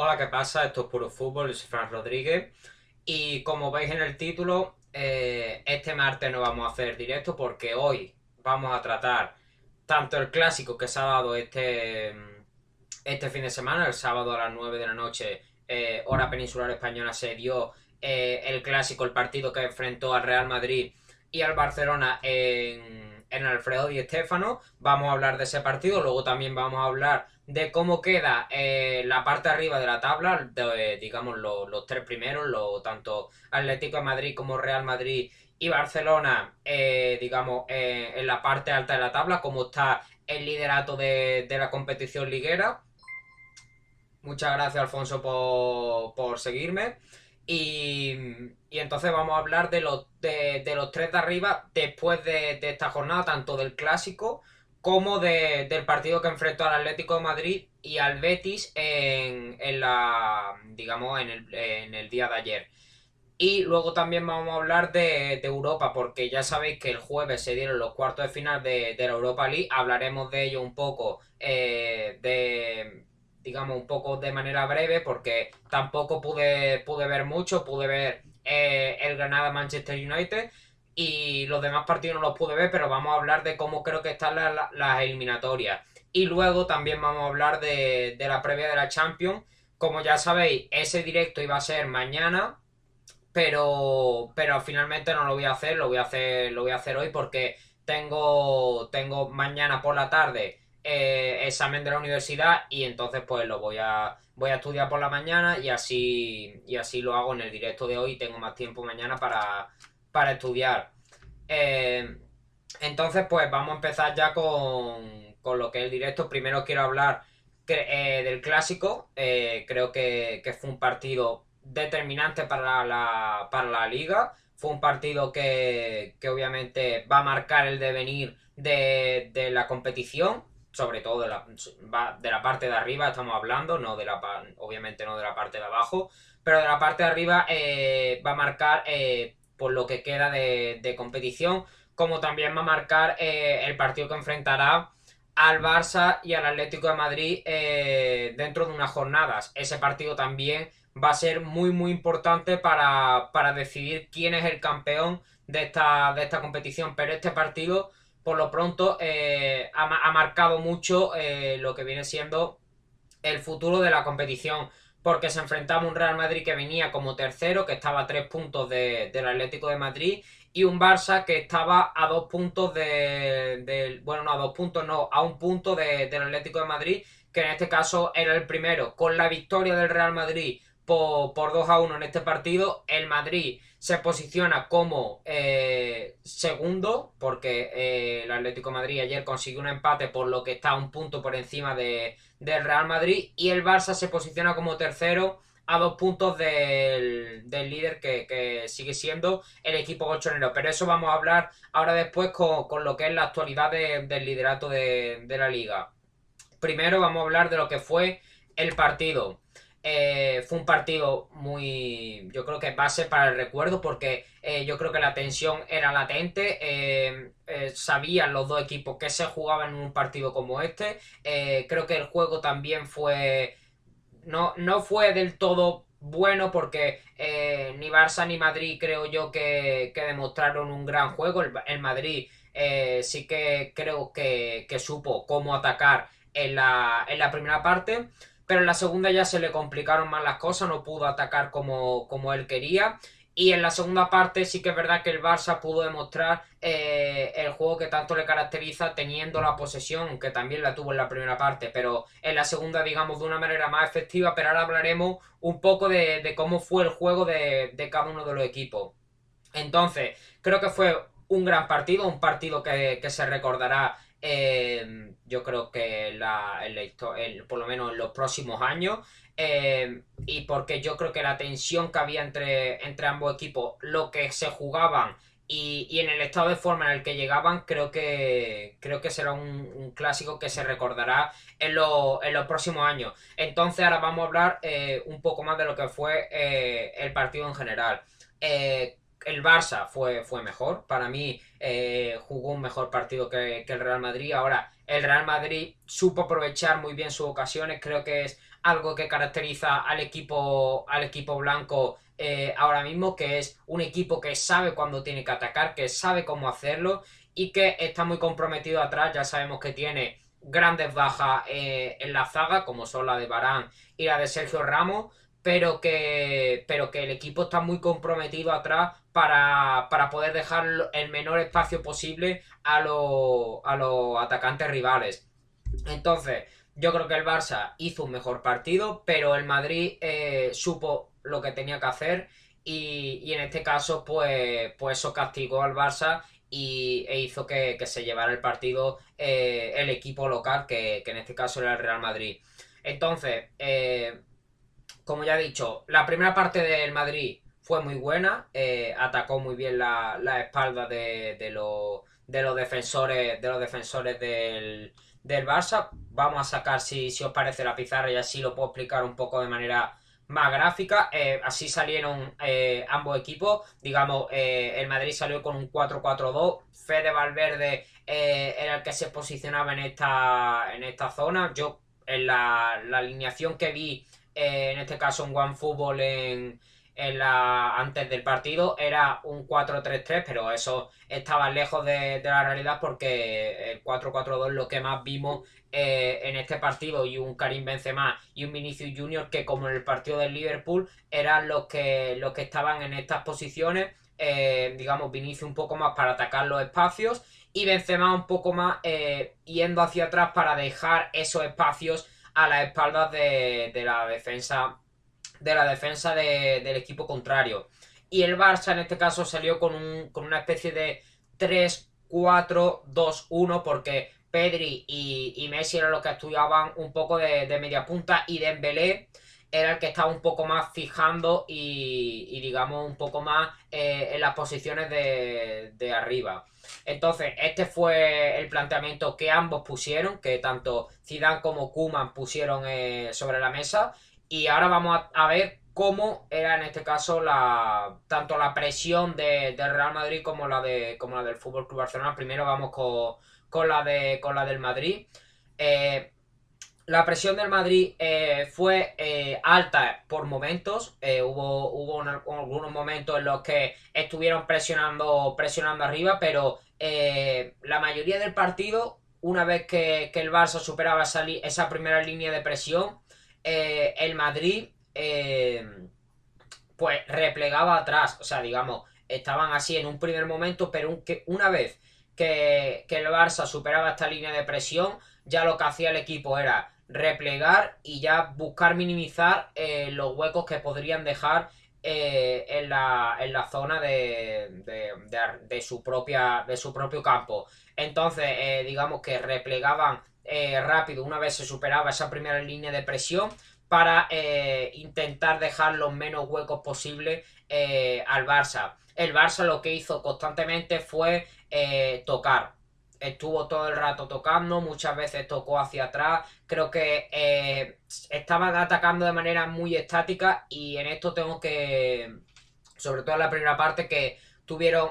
Hola, ¿qué pasa? Esto es Puro Fútbol, yo soy Fran Rodríguez. Y como veis en el título, eh, este martes no vamos a hacer directo porque hoy vamos a tratar tanto el clásico que se ha dado este, este fin de semana, el sábado a las 9 de la noche, eh, hora peninsular española, se dio eh, el clásico, el partido que enfrentó al Real Madrid y al Barcelona en, en Alfredo Di Stéfano. Vamos a hablar de ese partido, luego también vamos a hablar de cómo queda eh, la parte arriba de la tabla, de, digamos los tres primeros, lo, tanto Atlético de Madrid como Real Madrid y Barcelona, eh, digamos, eh, en la parte alta de la tabla, cómo está el liderato de, la competición liguera. Muchas gracias, Alfonso, por, seguirme. Y, entonces vamos a hablar de los, de, los tres de arriba después de, de esta jornada, tanto del clásico como del partido que enfrentó al Atlético de Madrid y al Betis en, digamos en el, día de ayer. Y luego también vamos a hablar de, Europa, porque ya sabéis que el jueves se dieron los cuartos de final de, la Europa League. Hablaremos de ello un poco, eh, de, digamos, un poco de manera breve, porque tampoco pude, pude ver mucho. Pude ver eh, el Granada Manchester United y los demás partidos no los pude ver, pero vamos a hablar de cómo creo que están las, eliminatorias. Y luego también vamos a hablar de, la previa de la Champions. Como ya sabéis, ese directo iba a ser mañana, pero, pero finalmente no lo voy a hacer, lo voy a hacer, lo voy a hacer hoy porque tengo, tengo mañana por la tarde eh, examen de la universidad y entonces pues lo voy a, voy a estudiar por la mañana y así, y así lo hago en el directo de hoy. Tengo más tiempo mañana para, para estudiar. Eh, entonces, pues vamos a empezar ya con, lo que es el directo. Primero quiero hablar eh, del clásico. Eh, creo que, fue un partido determinante para la, para la liga. Fue un partido que, obviamente va a marcar el devenir de, la competición. Sobre todo de la, de la parte de arriba estamos hablando, no de la obviamente no de la parte de abajo, pero de la parte de arriba va a marcar por lo que queda de, competición, como también va a marcar eh, el partido que enfrentará al Barça y al Atlético de Madrid eh, dentro de unas jornadas. Ese partido también va a ser muy muy importante para, decidir quién es el campeón de esta, de esta competición, pero este partido por lo pronto eh, ha, marcado mucho lo que viene siendo el futuro de la competición porque se enfrentaba un Real Madrid que venía como tercero, que estaba a tres puntos del Atlético de Madrid, y un Barça que estaba a dos puntos del. bueno, no a dos puntos, no, a un punto del Atlético de Madrid, que en este caso era el primero. Con la victoria del Real Madrid por, por 2 a 1 en este partido, el Madrid se posiciona como eh, segundo, porque eh, el Atlético Madrid ayer consiguió un empate, por lo que está un punto por encima de, del Real Madrid, y el Barça se posiciona como tercero a dos puntos del, líder que, sigue siendo el equipo colchonero. Pero eso vamos a hablar ahora después con, lo que es la actualidad del liderato de, de la liga. Primero vamos a hablar de lo que fue el partido. Eh, fue un partido muy, yo creo que base para el recuerdo porque eh, yo creo que la tensión era latente, eh, sabían los dos equipos que se jugaban en un partido como este, creo que el juego también fue, no, no fue del todo bueno porque ni Barça ni Madrid creo yo que, demostraron un gran juego, el, Madrid sí que creo que, que supo cómo atacar en la, en la primera parte pero en la segunda ya se le complicaron más las cosas, no pudo atacar como, como él quería. Y en la segunda parte sí que es verdad que el Barça pudo demostrar eh, el juego que tanto le caracteriza teniendo la posesión, que también la tuvo en la primera parte, pero en la segunda digamos de una manera más efectiva, pero ahora hablaremos un poco de, cómo fue el juego de, cada uno de los equipos. Entonces, creo que fue un gran partido, un partido que se recordará Em, yo creo que la, por lo menos en los próximos años. Em, y porque yo creo que la tensión que había entre, entre ambos equipos, lo que se jugaban y, en el estado de forma en el que llegaban, creo que, creo que será un, clásico que se recordará en, en, los próximos años. Entonces ahora vamos a hablar eh, un poco más de lo que fue eh, el partido en general. Eh, el Barça fue, fue mejor. Para mí eh, jugó un mejor partido que, el Real Madrid. Ahora, el Real Madrid supo aprovechar muy bien sus ocasiones. Creo que es algo que caracteriza al equipo, al equipo blanco eh, ahora mismo, que es un equipo que sabe cuándo tiene que atacar, que sabe cómo hacerlo y que está muy comprometido atrás. Ya sabemos que tiene grandes bajas eh, en la zaga, como son la de Barán y la de Sergio Ramos, pero que, pero que el equipo está muy comprometido atrás para, poder dejar el menor espacio posible a, a los atacantes rivales. Entonces, yo creo que el Barça hizo un mejor partido, pero el Madrid eh, supo lo que tenía que hacer y, en este caso, pues, pues eso castigó al Barça y, e hizo que, se llevara el partido eh, el equipo local, que, en este caso era el Real Madrid. Entonces, eh, como ya he dicho, la primera parte del Madrid fue muy buena, eh, atacó muy bien la, espalda de, los, defensores, de los defensores del, Barça. Vamos a sacar, si, si os parece, la pizarra y así lo puedo explicar un poco de manera más gráfica. Eh, así salieron eh, ambos equipos. Digamos, el Madrid salió con un 4-4-2. Fede Valverde era el que se posicionaba en esta, en esta zona. Yo, en la, la alineación que vi, en este caso en OneFootball en en la, antes del partido era un 4-3-3, pero eso estaba lejos de, la realidad porque el 4-4-2 es lo que más vimos eh, en este partido y un Karim Benzema y un Vinicius Junior que como en el partido del Liverpool eran los que, los que estaban en estas posiciones, eh, digamos Vinicius un poco más para atacar los espacios y Benzema un poco más eh, yendo hacia atrás para dejar esos espacios a las espaldas de, de la defensa de la defensa del equipo contrario. Y el Barça en este caso salió con, un, con una especie de 3-4-2-1 porque Pedri y, Messi eran los que estudiaban un poco de, media punta y Dembélé era el que estaba un poco más fijando y, digamos un poco más eh, en las posiciones de, de, arriba. Entonces, este fue el planteamiento que ambos pusieron, que tanto Zidane como Kuman pusieron eh, sobre la mesa y ahora vamos a, ver cómo era en este caso la tanto la presión de, del Real Madrid como la de como la del Fútbol Club Barcelona. Primero vamos con, la de con la del Madrid. Eh, la presión del Madrid eh, fue eh, alta por momentos. hubo hubo algunos momentos en los que estuvieron presionando presionando arriba, pero la mayoría del partido, una vez que, el Barça superaba esa, primera línea de presión, eh, el Madrid eh, pues replegaba atrás. O sea, digamos, estaban así en un primer momento, pero una vez que, el Barça superaba esta línea de presión, ya lo que hacía el equipo era replegar y ya buscar minimizar eh, los huecos que podrían dejar en, la, zona de, de, su propia, de su propio campo. Entonces, digamos que replegaban eh, rápido una vez se superaba esa primera línea de presión para eh, intentar dejar los menos huecos posibles eh, al Barça. El Barça lo que hizo constantemente fue tocar. Estuvo todo el rato tocando, muchas veces tocó hacia atrás. Creo que estaban atacando de manera muy estática y en esto tengo que, sobre todo en la primera parte, que tuvieron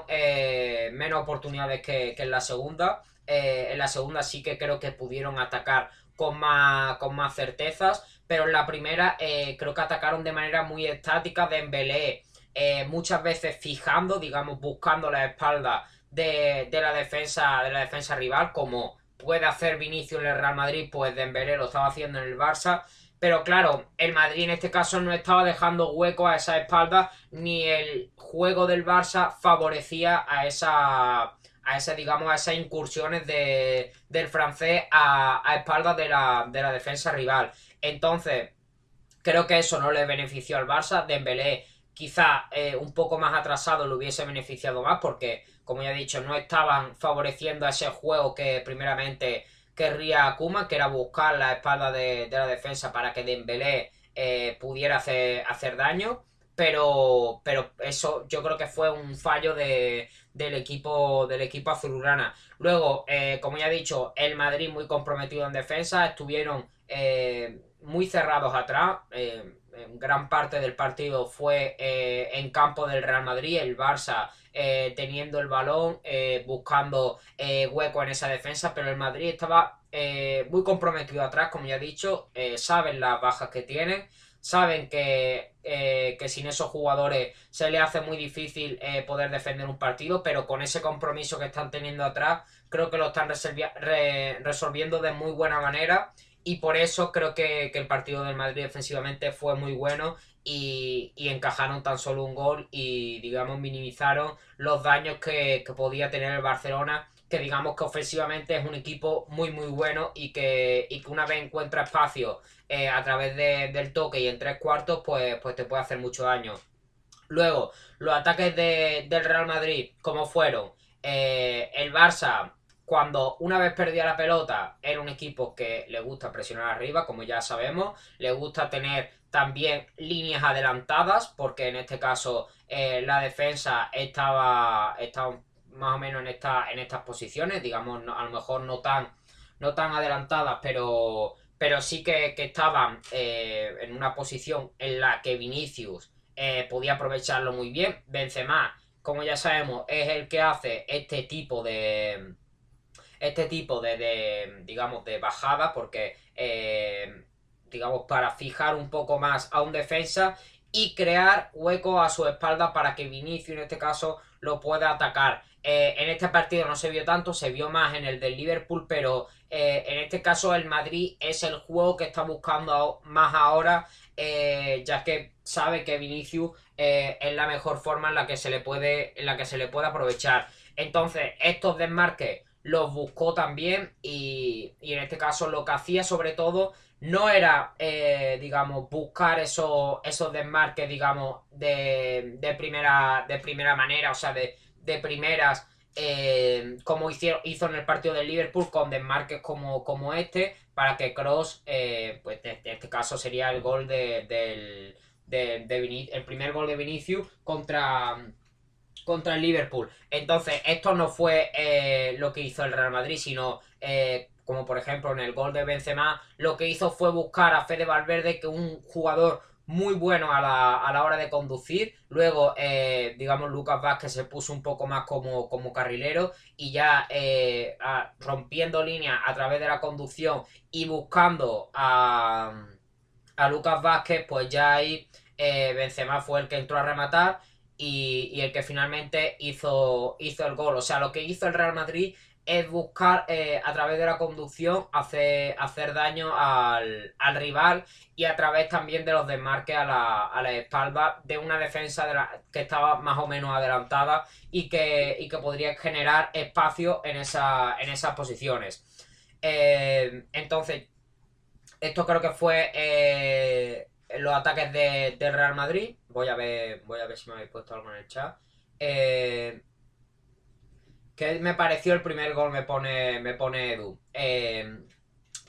menos oportunidades que en la segunda. Eh, en la segunda sí que creo que pudieron atacar con más, con más certezas, pero en la primera eh, creo que atacaron de manera muy estática. Dembélé eh, muchas veces fijando, digamos, buscando la espalda de, la defensa de la defensa rival, como puede hacer Vinicius en el Real Madrid, pues Dembélé lo estaba haciendo en el Barça. Pero claro, el Madrid en este caso no estaba dejando hueco a esa espalda, ni el juego del Barça favorecía a esa a ese, digamos, a esas incursiones de, del francés a, a espaldas de la, de la defensa rival. Entonces, creo que eso no le benefició al Barça. Dembélé quizá eh, un poco más atrasado le hubiese beneficiado más porque, como ya he dicho, no estaban favoreciendo a ese juego que primeramente querría Akuma, que era buscar la espalda de, la defensa para que Dembélé eh, pudiera hacer, hacer daño. Pero, pero eso yo creo que fue un fallo de, del equipo del equipo azulgrana. Luego, eh, como ya he dicho, el Madrid muy comprometido en defensa, estuvieron eh, muy cerrados atrás, gran parte del partido fue en campo del Real Madrid, el Barça teniendo el balón, buscando hueco en esa defensa, pero el Madrid estaba muy comprometido atrás, como ya he dicho, saben las bajas que tienen saben que, eh, que, sin esos jugadores se le hace muy difícil eh, poder defender un partido, pero con ese compromiso que están teniendo atrás, creo que lo están resolviendo de muy buena manera y por eso creo que, el partido del Madrid defensivamente fue muy bueno y, encajaron tan solo un gol y digamos minimizaron los daños que, podía tener el Barcelona que digamos que ofensivamente es un equipo muy muy bueno y que, una vez encuentra espacio eh, a través del toque y en tres cuartos, pues, pues te puede hacer mucho daño. Luego, los ataques del Real Madrid, como fueron? Eh, el Barça, cuando una vez perdía la pelota, era un equipo que le gusta presionar arriba, como ya sabemos, le gusta tener también líneas adelantadas, porque en este caso eh, la defensa estaba, estaba más o menos en, esta, en estas posiciones, digamos, a lo mejor no tan, no tan adelantadas, pero, pero sí que, estaban eh, en una posición en la que Vinicius eh, podía aprovecharlo muy bien. Benzema, como ya sabemos, es el que hace este tipo de este tipo de, digamos de bajada porque eh, digamos para fijar un poco más a un defensa y crear hueco a su espalda para que Vinicius en este caso lo pueda atacar. Eh, en este partido no se vio tanto, se vio más en el del Liverpool, pero eh, en este caso el Madrid es el juego que está buscando más ahora, ya que sabe que Vinicius es la mejor forma en la que se le puede, en la que se le puede aprovechar. Entonces, estos desmarques los buscó también y, en este caso lo que hacía sobre todo no era, digamos, buscar esos, esos desmarques, digamos, de, de, primera, de primera manera, o sea, de, de primeras, eh, como hicieron, hizo en el partido del Liverpool, con desmarques como, como este, para que Cross, eh, pues en este caso sería el gol de, del, de, el primer gol de Vinicius contra, contra el Liverpool. Entonces, esto no fue eh, lo que hizo el Real Madrid, sino como por ejemplo en el gol de Benzema, lo que hizo fue buscar a Fede Valverde, que un jugador muy bueno a la, hora de conducir. Luego, eh, digamos, Lucas Vázquez se puso un poco más como, como carrilero y ya eh, rompiendo líneas a través de la conducción y buscando a, a Lucas Vázquez, pues ya ahí eh, Benzema fue el que entró a rematar y, y, el que finalmente hizo, hizo el gol. O sea, lo que hizo el Real Madrid es buscar eh, a través de la conducción hacer, hacer daño al, rival y a través también de los desmarques a la, a la espalda de una defensa que estaba más o menos adelantada y que, que podría generar espacio en, esa, en esas posiciones. Eh, entonces, esto creo que fue eh, los ataques de, Real Madrid. Voy a ver, voy a ver si me habéis puesto algo en el chat. ¿Qué me pareció el primer gol? Me pone, me pone Edu. Eh,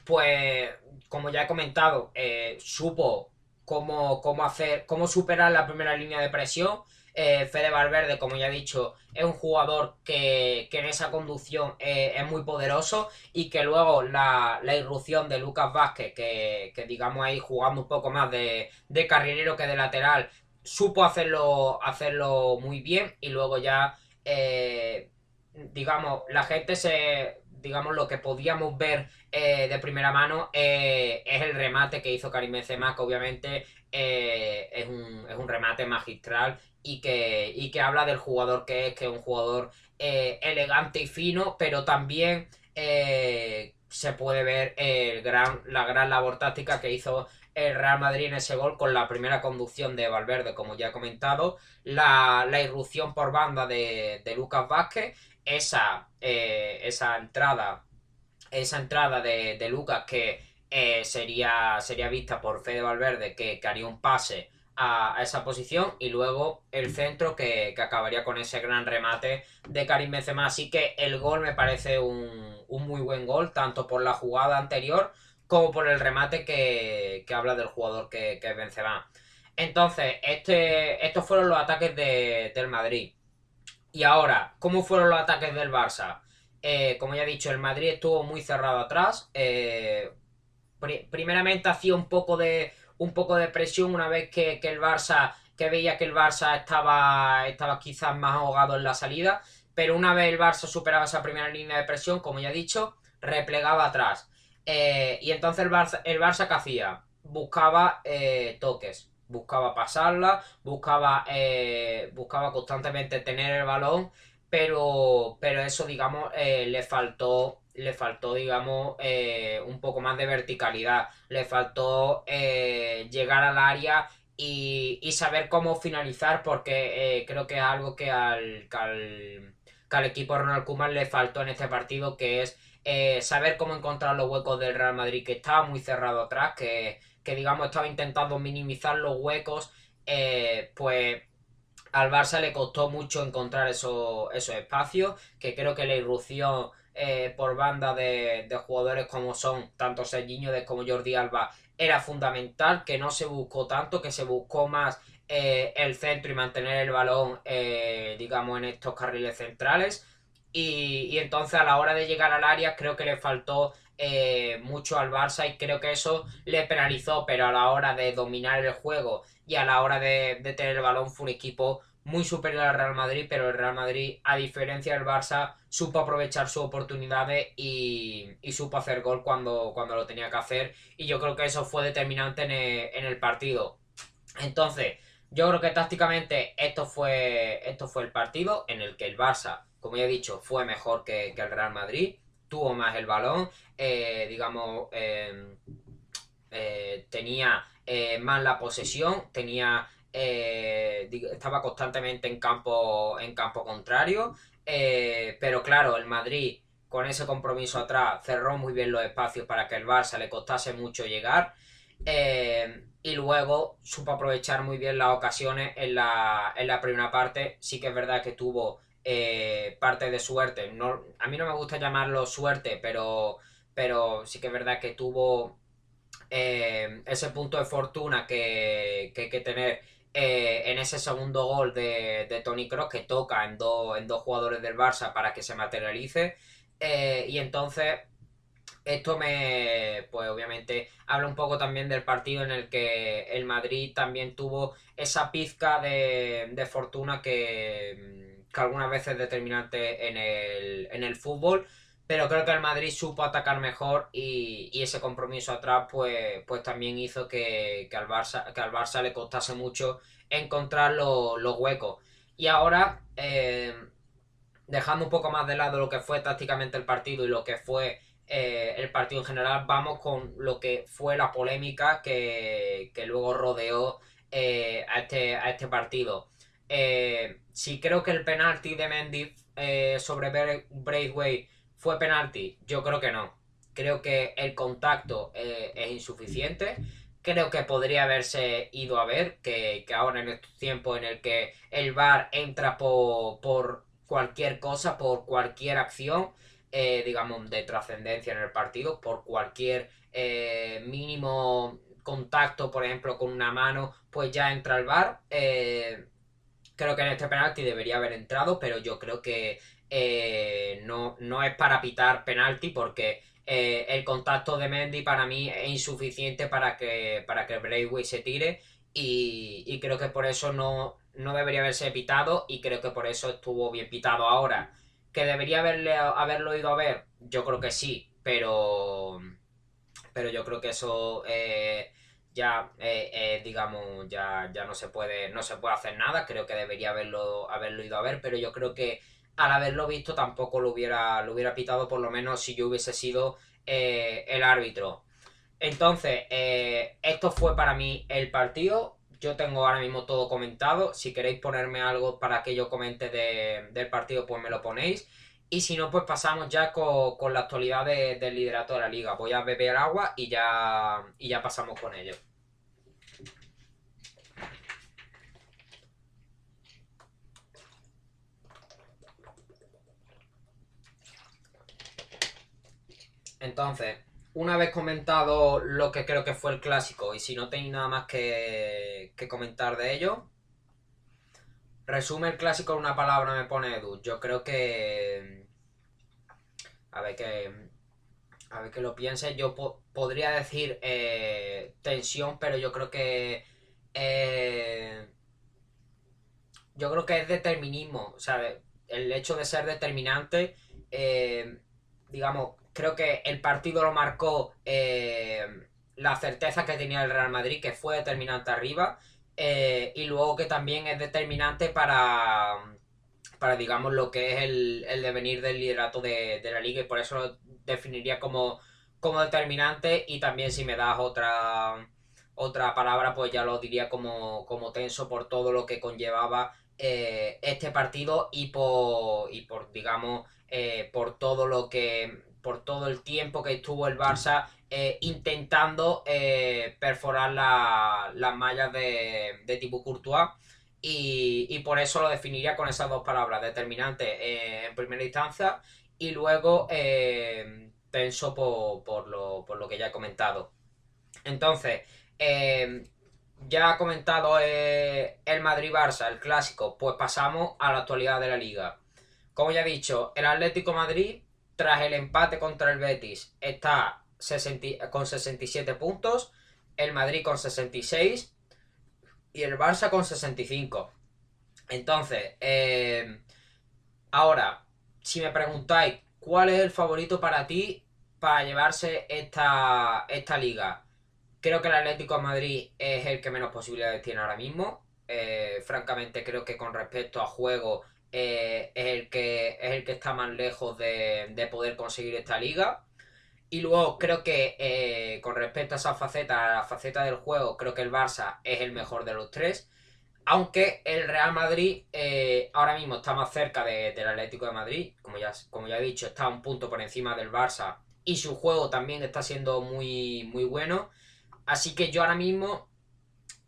pues, como ya he comentado, eh, supo cómo, cómo, hacer, cómo superar la primera línea de presión. Eh, Fede Valverde, como ya he dicho, es un jugador que, en esa conducción es muy poderoso y que luego la, irrupción de Lucas Vázquez, que, digamos ahí jugando un poco más de, de carrilero que de lateral, supo hacerlo, hacerlo muy bien y luego ya digamos, la gente se, digamos, lo que podíamos ver eh, de primera mano eh, es el remate que hizo Karim Benzema, que obviamente eh, es, un, es, un, remate magistral y que, y que habla del jugador que es, que es un jugador elegante y fino, pero también se puede ver el gran, la gran labor táctica que hizo el Real Madrid en ese gol con la primera conducción de Valverde, como ya he comentado, la, irrupción por banda de, de Lucas Vázquez esa, eh, esa entrada, esa entrada de, Lucas que eh, sería, sería vista por Fede Valverde, que, haría un pase a, esa posición, y luego el centro que, acabaría con ese gran remate de Karim Benzema. Así que el gol me parece un, muy buen gol, tanto por la jugada anterior como por el remate que, habla del jugador que, que Benzema. Entonces, este, estos fueron los ataques del Madrid. Y ahora, ¿cómo fueron los ataques del Barça? Eh, como ya he dicho, el Madrid estuvo muy cerrado atrás. Eh, primeramente hacía un poco de un poco de presión una vez que, el Barça, que veía que el Barça estaba, estaba quizás más ahogado en la salida, pero una vez el Barça superaba esa primera línea de presión, como ya he dicho, replegaba atrás. Eh, y entonces el Barça, el Barça ¿qué hacía? Buscaba eh, toques, buscaba pasarla, buscaba, eh, buscaba constantemente tener el balón, pero eso, digamos, le faltó le faltó, digamos, un poco más de verticalidad, le faltó llegar al área y, saber cómo finalizar, porque creo que es algo que al, que al, que al equipo Ronald Koeman le faltó en este partido, que es eh, saber cómo encontrar los huecos del Real Madrid, que estaba muy cerrado atrás, que, digamos estaba intentando minimizar los huecos, eh, pues al Barça le costó mucho encontrar esos, esos espacios, que creo que la irrupción eh, por banda de, jugadores como son tanto Serginho como Jordi Alba era fundamental, que no se buscó tanto, que se buscó más el centro y mantener el balón, digamos, en estos carriles centrales. Y, entonces a la hora de llegar al área creo que le faltó eh, mucho al Barça y creo que eso le penalizó, pero a la hora de dominar el juego y a la hora de, tener el balón fue un equipo muy superior al Real Madrid, pero el Real Madrid, a diferencia del Barça, supo aprovechar sus oportunidades y, supo hacer gol cuando, cuando lo tenía que hacer. Y yo creo que eso fue determinante en el, partido. Entonces, yo creo que tácticamente esto fue, esto fue el partido en el que el Barça como ya he dicho, fue mejor que, el Real Madrid, tuvo más el balón, eh, digamos, em, eh, tenía eh, más la posesión, tenía estaba constantemente en campo, en campo contrario, pero claro, el Madrid con ese compromiso atrás cerró muy bien los espacios para que el Barça le costase mucho llegar. y luego supo aprovechar muy bien las ocasiones en la, en la primera parte. Sí que es verdad que tuvo eh, parte de suerte. No, a mí no me gusta llamarlo suerte, pero, pero sí que es verdad que tuvo eh, ese punto de fortuna que, hay que tener eh, en ese segundo gol de, Tony Cross que toca en, en dos jugadores del Barça para que se materialice. y entonces esto me, pues obviamente habla un poco también del partido en el que el Madrid también tuvo esa pizca de fortuna que que algunas veces es determinante en el, en el fútbol, pero creo que el Madrid supo atacar mejor y, ese compromiso atrás pues, pues también hizo que, al Barça, le costase mucho encontrar los huecos. Y ahora, eh, dejando un poco más de lado lo que fue tácticamente el partido y lo que fue eh, el partido en general, vamos con lo que fue la polémica que, luego rodeó eh, a, este, a este partido. Eh, si creo que el penalti de Mendy sobre Braithwaite fue penalti, yo creo que no. Creo que el contacto eh, es insuficiente. Creo que podría haberse ido a ver, que, ahora en estos tiempos en el que el VAR entra por, cualquier cosa, por cualquier acción, digamos, de trascendencia en el partido, por cualquier mínimo contacto, por ejemplo, con una mano, pues ya entra el VAR. Creo que en este penalti debería haber entrado, pero yo creo que eh, no, no es para pitar penalti porque eh, el contacto de Mendy para mí es insuficiente para que, para que Braithwaite se tire y, creo que por eso no, no debería haberse pitado y creo que por eso estuvo bien pitado ahora. ¿Que debería haberle, haberlo ido a ver? Yo creo que sí, pero, pero yo creo que eso... Eh, ya digamos ya, ya no se puede no se puede hacer nada creo que debería haberlo haberlo ido a ver pero yo creo que al haberlo visto tampoco lo hubiera lo hubiera pitado por lo menos si yo hubiese sido eh, el árbitro entonces esto fue para mí el partido yo tengo ahora mismo todo comentado si queréis ponerme algo para que yo comente del partido pues me lo ponéis y si no, pues pasamos ya con, la actualidad del liderato de la liga. Voy a beber agua y ya, y ya pasamos con ello. Entonces, una vez comentado lo que creo que fue el clásico, y si no tenéis nada más que, que comentar de ello, Resume el clásico en una palabra, me pone Edu. Yo creo que. A ver que. A ver que lo piense. Yo podría decir tensión, pero yo creo que yo creo que es determinismo, o sea, el hecho de ser determinante, digamos, creo que el partido lo marcó la certeza que tenía el Real Madrid, que fue determinante arriba, eh, y luego que también es determinante para, para digamos, lo que es el, devenir del liderato de, la liga, y por eso lo definiría como, como determinante, y también si me das otra, otra palabra, pues ya lo diría como, como tenso por todo lo que conllevaba eh, este partido y por, y por digamos, eh, por todo lo que por todo el tiempo que estuvo el Barça eh, intentando eh, perforar las mallas de, de tipo Courtois. Y, por eso lo definiría con esas dos palabras, determinante eh, en primera instancia y luego tenso por, lo, que ya he comentado. Entonces, ya ha comentado el Madrid-Barça, el clásico, pues pasamos a la actualidad de la liga. Como ya he dicho, el Atlético Madrid tras el empate contra el Betis, está con 67 puntos, el Madrid con 66 y el Barça con 65. Entonces, eh, ahora, si me preguntáis cuál es el favorito para ti para llevarse esta, esta liga, creo que el Atlético de Madrid es el que menos posibilidades tiene ahora mismo. Eh, francamente, creo que con respecto a juego eh, es, el que, es el que está más lejos de, poder conseguir esta liga. Y luego creo que eh, con respecto a esa faceta, a la faceta del juego, creo que el Barça es el mejor de los tres. Aunque el Real Madrid eh, ahora mismo está más cerca del Atlético de Madrid, como ya, como ya he dicho, está un punto por encima del Barça y su juego también está siendo muy, muy bueno. Así que yo ahora mismo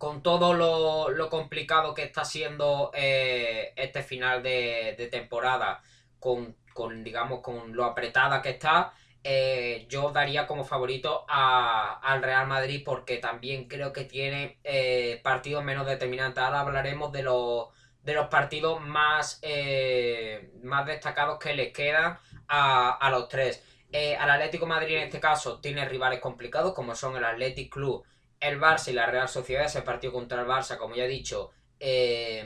con todo lo, complicado que está siendo eh, este final de, temporada, con, digamos, con lo apretada que está, eh, yo daría como favorito al Real Madrid porque también creo que tiene eh, partidos menos determinantes. Ahora hablaremos de los, de los partidos más, más destacados que les quedan a, a los tres. al Atlético Madrid en este caso tiene rivales complicados como son el Athletic Club el Barça y la Real Sociedad, ese partido contra el Barça, como ya he dicho, eh,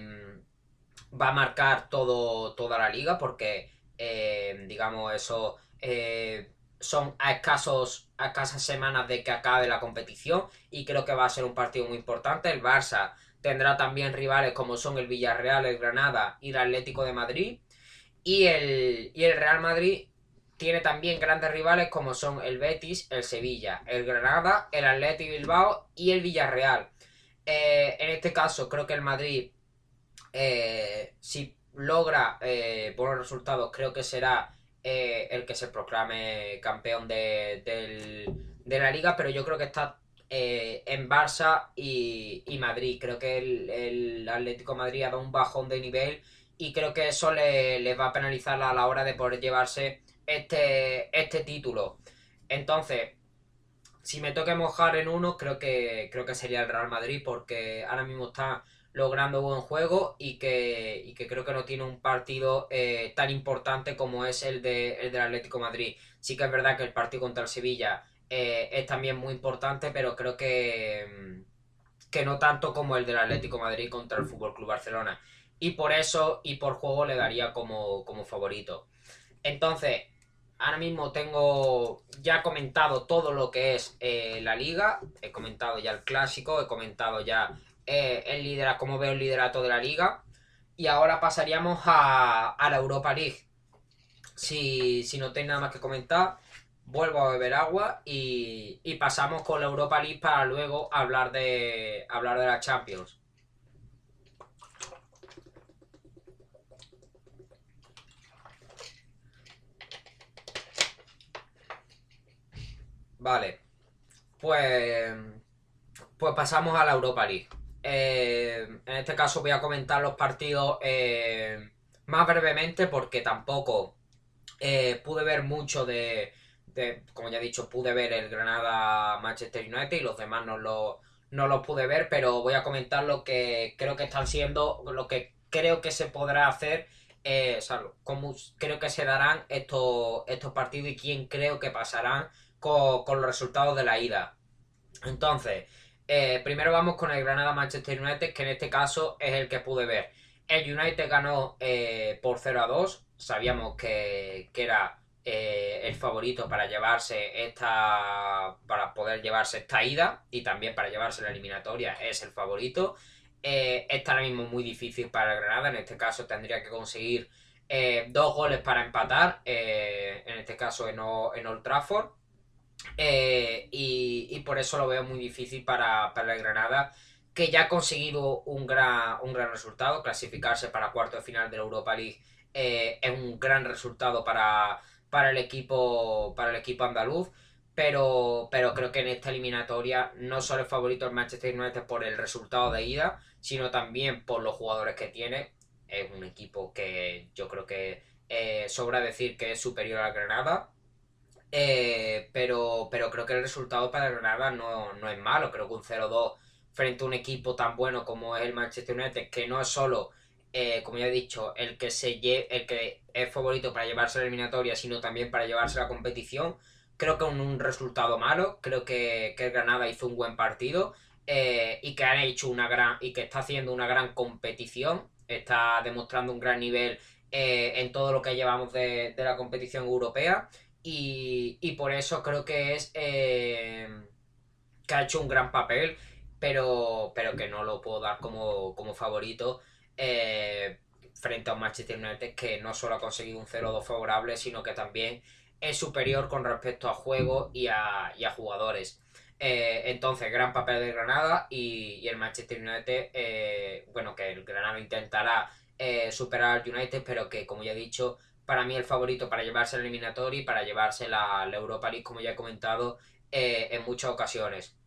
va a marcar todo, toda la liga porque, eh, digamos, eso eh, son a, escasos, a escasas semanas de que acabe la competición y creo que va a ser un partido muy importante. El Barça tendrá también rivales como son el Villarreal, el Granada y el Atlético de Madrid. Y el, y el Real Madrid tiene también grandes rivales como son el Betis, el Sevilla, el Granada, el Athletic Bilbao y el Villarreal. Eh, en este caso, creo que el Madrid, eh, si logra eh, buenos resultados, creo que será el que se proclame campeón de, la liga, pero yo creo que está en Barça y, Madrid. Creo que el, Atlético Madrid ha dado un bajón de nivel y creo que eso le, le va a penalizar a la hora de poder llevarse este, este título. Entonces, si me toque mojar en uno, creo que, creo que sería el Real Madrid, porque ahora mismo está logrando buen juego y que, y que creo que no tiene un partido eh, tan importante como es el, de, el del Atlético Madrid. Sí que es verdad que el partido contra el Sevilla eh, es también muy importante, pero creo que, mm, que no tanto como el del Atlético Madrid contra el Fútbol Club Barcelona. Y por eso y por juego le daría como, como favorito. Entonces, Ahora mismo tengo ya comentado todo lo que es eh, la liga. He comentado ya el clásico, he comentado ya eh, el liderato, cómo veo el liderato de la liga. Y ahora pasaríamos a, la Europa League. Si, si, no tenéis nada más que comentar, vuelvo a beber agua y, y pasamos con la Europa League para luego hablar de, hablar de la Champions. Vale. Pues. Pues pasamos a la Europa League. Eh, en este caso voy a comentar los partidos eh, más brevemente porque tampoco eh, pude ver mucho de, Como ya he dicho, pude ver el Granada Manchester United y los demás no lo, no los pude ver, pero voy a comentar lo que creo que están siendo, lo que creo que se podrá hacer, o sea, cómo creo que se darán estos, estos partidos y quién creo que pasarán con, los resultados de la ida. Entonces, eh, primero vamos con el Granada-Manchester United, que en este caso es el que pude ver. El United ganó eh, por 0 a 2. Sabíamos que, era eh, el favorito para llevarse esta. para poder llevarse esta ida y también para llevarse la eliminatoria. Es el favorito. está ahora mismo muy difícil para el Granada. En este caso tendría que conseguir dos goles para empatar. en este caso en, en Old Trafford. Eh, y, por eso lo veo muy difícil para, para el Granada, que ya ha conseguido un gran, un gran resultado, clasificarse para cuarto de final de la Europa League eh, es un gran resultado para, para, el equipo, para el equipo andaluz. Pero, pero creo que en esta eliminatoria no solo es favorito el Manchester United por el resultado de ida, sino también por los jugadores que tiene. Es un equipo que yo creo que eh, sobra decir que es superior al Granada eh, pero, pero creo que el resultado para Granada no, no es malo. Creo que un 0-2 frente a un equipo tan bueno como es el Manchester United, que no es solo, eh, como ya he dicho, el que, se el que es favorito para llevarse la eliminatoria, sino también para llevarse la competición. Creo que un, un resultado malo. Creo que, que el Granada hizo un buen partido. Eh, y que han hecho una gran y que está haciendo una gran competición está demostrando un gran nivel en todo lo que llevamos de, de la competición europea y, por eso creo que es eh, que ha hecho un gran papel, pero, pero que no lo puedo dar como, favorito eh, frente a un Manchester United que no solo ha conseguido un 0-2 favorable, sino que también es superior con respecto a juego y a, jugadores. Eh, entonces, gran papel de Granada y, el Manchester United, bueno, que el Granada intentará superar al United, pero que, como ya he dicho, para mí el favorito para llevarse el eliminatorio y para llevarse la, Europa League, como ya he comentado eh, en muchas ocasiones.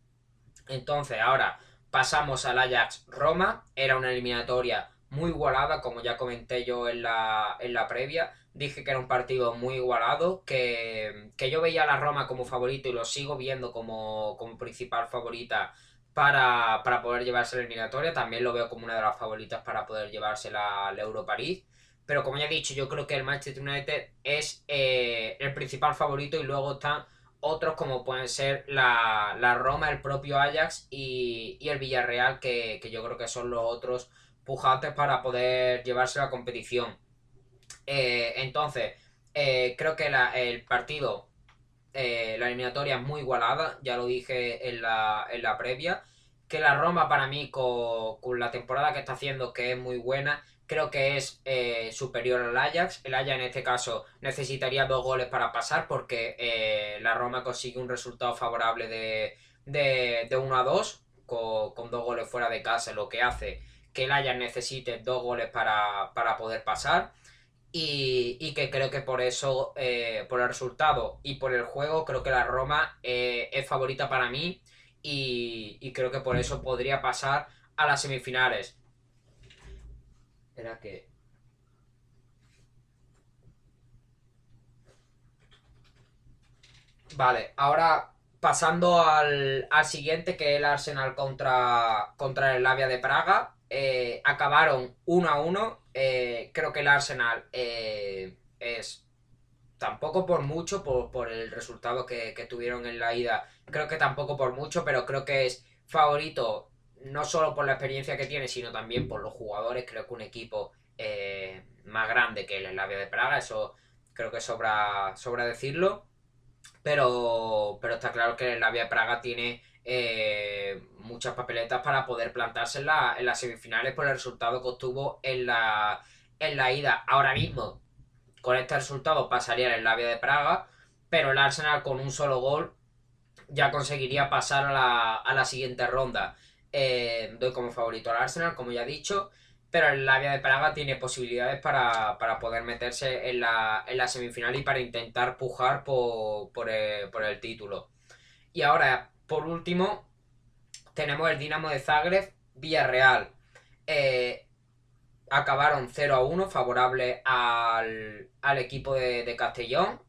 Entonces, ahora pasamos al Ajax Roma. Era una eliminatoria muy igualada, como ya comenté yo en la, en la previa. Dije que era un partido muy igualado, que, yo veía a la Roma como favorito y lo sigo viendo como, principal favorita para, poder llevarse la eliminatoria. También lo veo como una de las favoritas para poder llevarse la, la Europa League. Pero como ya he dicho, yo creo que el Manchester United es eh, el principal favorito y luego están otros como pueden ser la, Roma, el propio Ajax y, el Villarreal, que, yo creo que son los otros pujantes para poder llevarse la competición. Eh, entonces, eh, creo que el partido, la eliminatoria es muy igualada, ya lo dije en la, en la previa, que la Roma para mí con, con la temporada que está haciendo, que es muy buena, creo que es eh, superior al Ajax. El Ajax en este caso necesitaría dos goles para pasar porque eh, la Roma consigue un resultado favorable de, de, 1 a 2 con, dos goles fuera de casa, lo que hace que el Ajax necesite dos goles para, poder pasar. Y, que creo que por eso, eh, por el resultado y por el juego, creo que la Roma es favorita para mí y, y creo que por eso podría pasar a las semifinales era que... Vale, ahora pasando al, siguiente, que es el Arsenal contra, contra el Lavia de Praga. Eh, acabaron 1 a 1. Eh, creo que el Arsenal eh, es tampoco por mucho, por, el resultado que, que, tuvieron en la ida. Creo que tampoco por mucho, pero creo que es favorito no solo por la experiencia que tiene, sino también por los jugadores. Creo que un equipo eh, más grande que el Slavia de Praga, eso creo que sobra, sobra decirlo. Pero, pero está claro que el Slavia de Praga tiene eh, muchas papeletas para poder plantarse en, la, en, las semifinales por el resultado que obtuvo en la, en la ida. Ahora mismo, con este resultado pasaría el Slavia de Praga, pero el Arsenal con un solo gol ya conseguiría pasar a la, a la siguiente ronda. Eh, doy como favorito al Arsenal, como ya he dicho. Pero el Lavia de Praga tiene posibilidades para, poder meterse en la, en la, semifinal y para intentar pujar por, el, título. Y ahora, por último, tenemos el Dinamo de Zagreb, Villarreal. Eh, acabaron 0 a 1, favorable al, equipo de, de Castellón.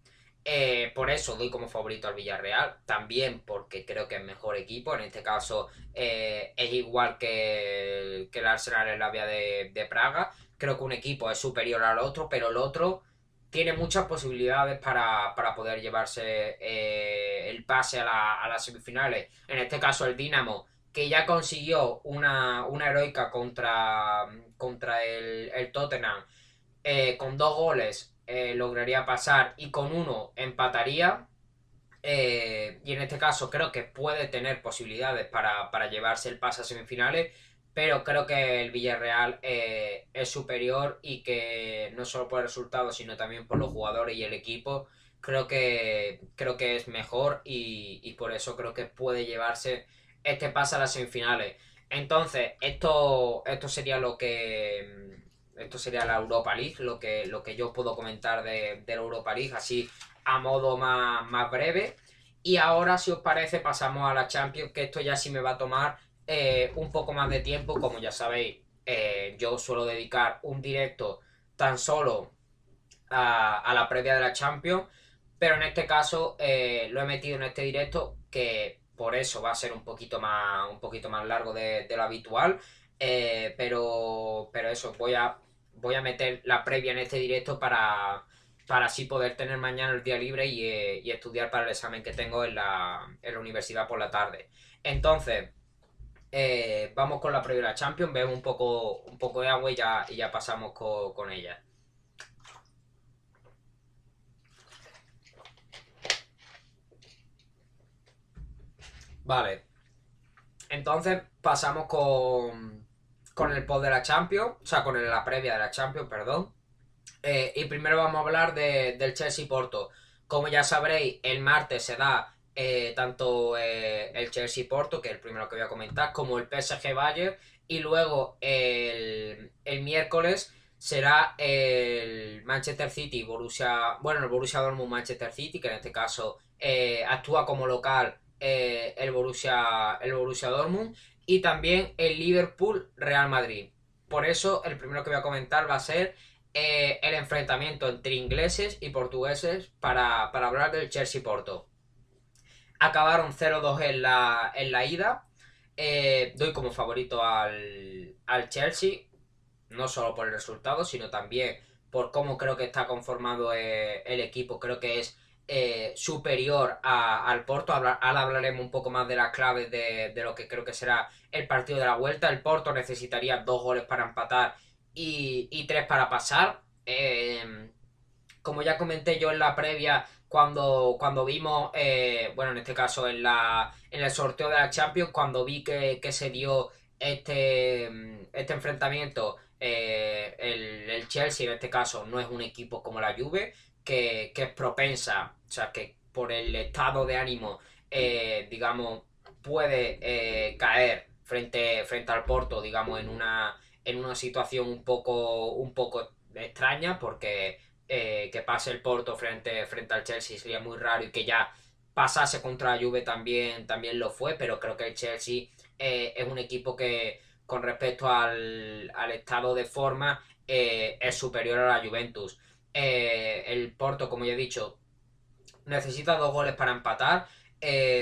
Eh, por eso doy como favorito al Villarreal, también porque creo que es mejor equipo, en este caso eh, es igual que, el Arsenal en la vía de, Praga, creo que un equipo es superior al otro, pero el otro tiene muchas posibilidades para, poder llevarse eh, el pase a, las semifinales. En este caso el Dinamo, que ya consiguió una, heroica contra, contra el, Tottenham, eh, con dos goles eh, lograría pasar y con uno empataría. y en este caso creo que puede tener posibilidades para, para llevarse el pase a semifinales pero creo que el Villarreal eh, es superior y que no solo por el resultado, sino también por los jugadores y el equipo, creo que, creo que es mejor y, por eso creo que puede llevarse este pase a las semifinales. Entonces, esto, esto sería lo que. Esto sería la Europa League, lo que, lo que yo puedo comentar de, de la Europa League, así a modo más, más breve. Y ahora, si os parece, pasamos a la Champions, que esto ya sí me va a tomar eh, un poco más de tiempo, como ya sabéis, eh, yo suelo dedicar un directo tan solo a, la previa de la Champions, pero en este caso eh, lo he metido en este directo que por eso va a ser un poquito más, un poquito más largo de, lo habitual, pero, pero eso, voy a, voy a meter la previa en este directo para, para así poder tener mañana el día libre y, estudiar para el examen que tengo en la, en la universidad por la tarde. Entonces, eh, vamos con la primera Champions, vemos un poco, un poco de agua y ya, y ya pasamos con, ella. Vale. Entonces pasamos con, con el post de la Champions, o sea, con la previa de la Champions, perdón. Eh, y primero vamos a hablar del Chelsea Porto. Como ya sabréis, el martes se da eh, tanto eh, el Chelsea Porto, que es el primero que voy a comentar, como el PSG Bayern. Y luego el, miércoles será el Manchester City, Borussia, bueno, el Borussia Dortmund Manchester City, que en este caso actúa como local el, Borussia, el Borussia Dortmund. Y también el Liverpool Real Madrid. Por eso el primero que voy a comentar va a ser el enfrentamiento entre ingleses y portugueses para, para hablar del Chelsea Porto. Acabaron 0-2 en la, en la ida. Eh, doy como favorito al, Chelsea, no solo por el resultado, sino también por cómo creo que está conformado eh, el equipo. Creo que es eh, superior al Porto. Ahora hablaremos un poco más de las claves de, lo que creo que será el partido de la vuelta. El Porto necesitaría dos goles para empatar y, tres para pasar. como ya comenté yo en la previa, cuando, cuando vimos, eh, bueno, en este caso en, la, en el sorteo de la Champions, cuando vi que, se dio este, este enfrentamiento, eh, el, Chelsea en este caso no es un equipo como la Juve, que, es propensa, o sea, que por el estado de ánimo, eh, digamos, puede caer frente, frente al Porto, digamos, en una, en una situación un poco, un poco extraña, porque eh, que pase el Porto frente, frente al Chelsea sería muy raro y que ya pasase contra la Juve también, también lo fue, pero creo que el Chelsea eh, es un equipo que con respecto al, estado de forma eh, es superior a la Juventus. El Porto, como ya he dicho, necesita dos goles para empatar.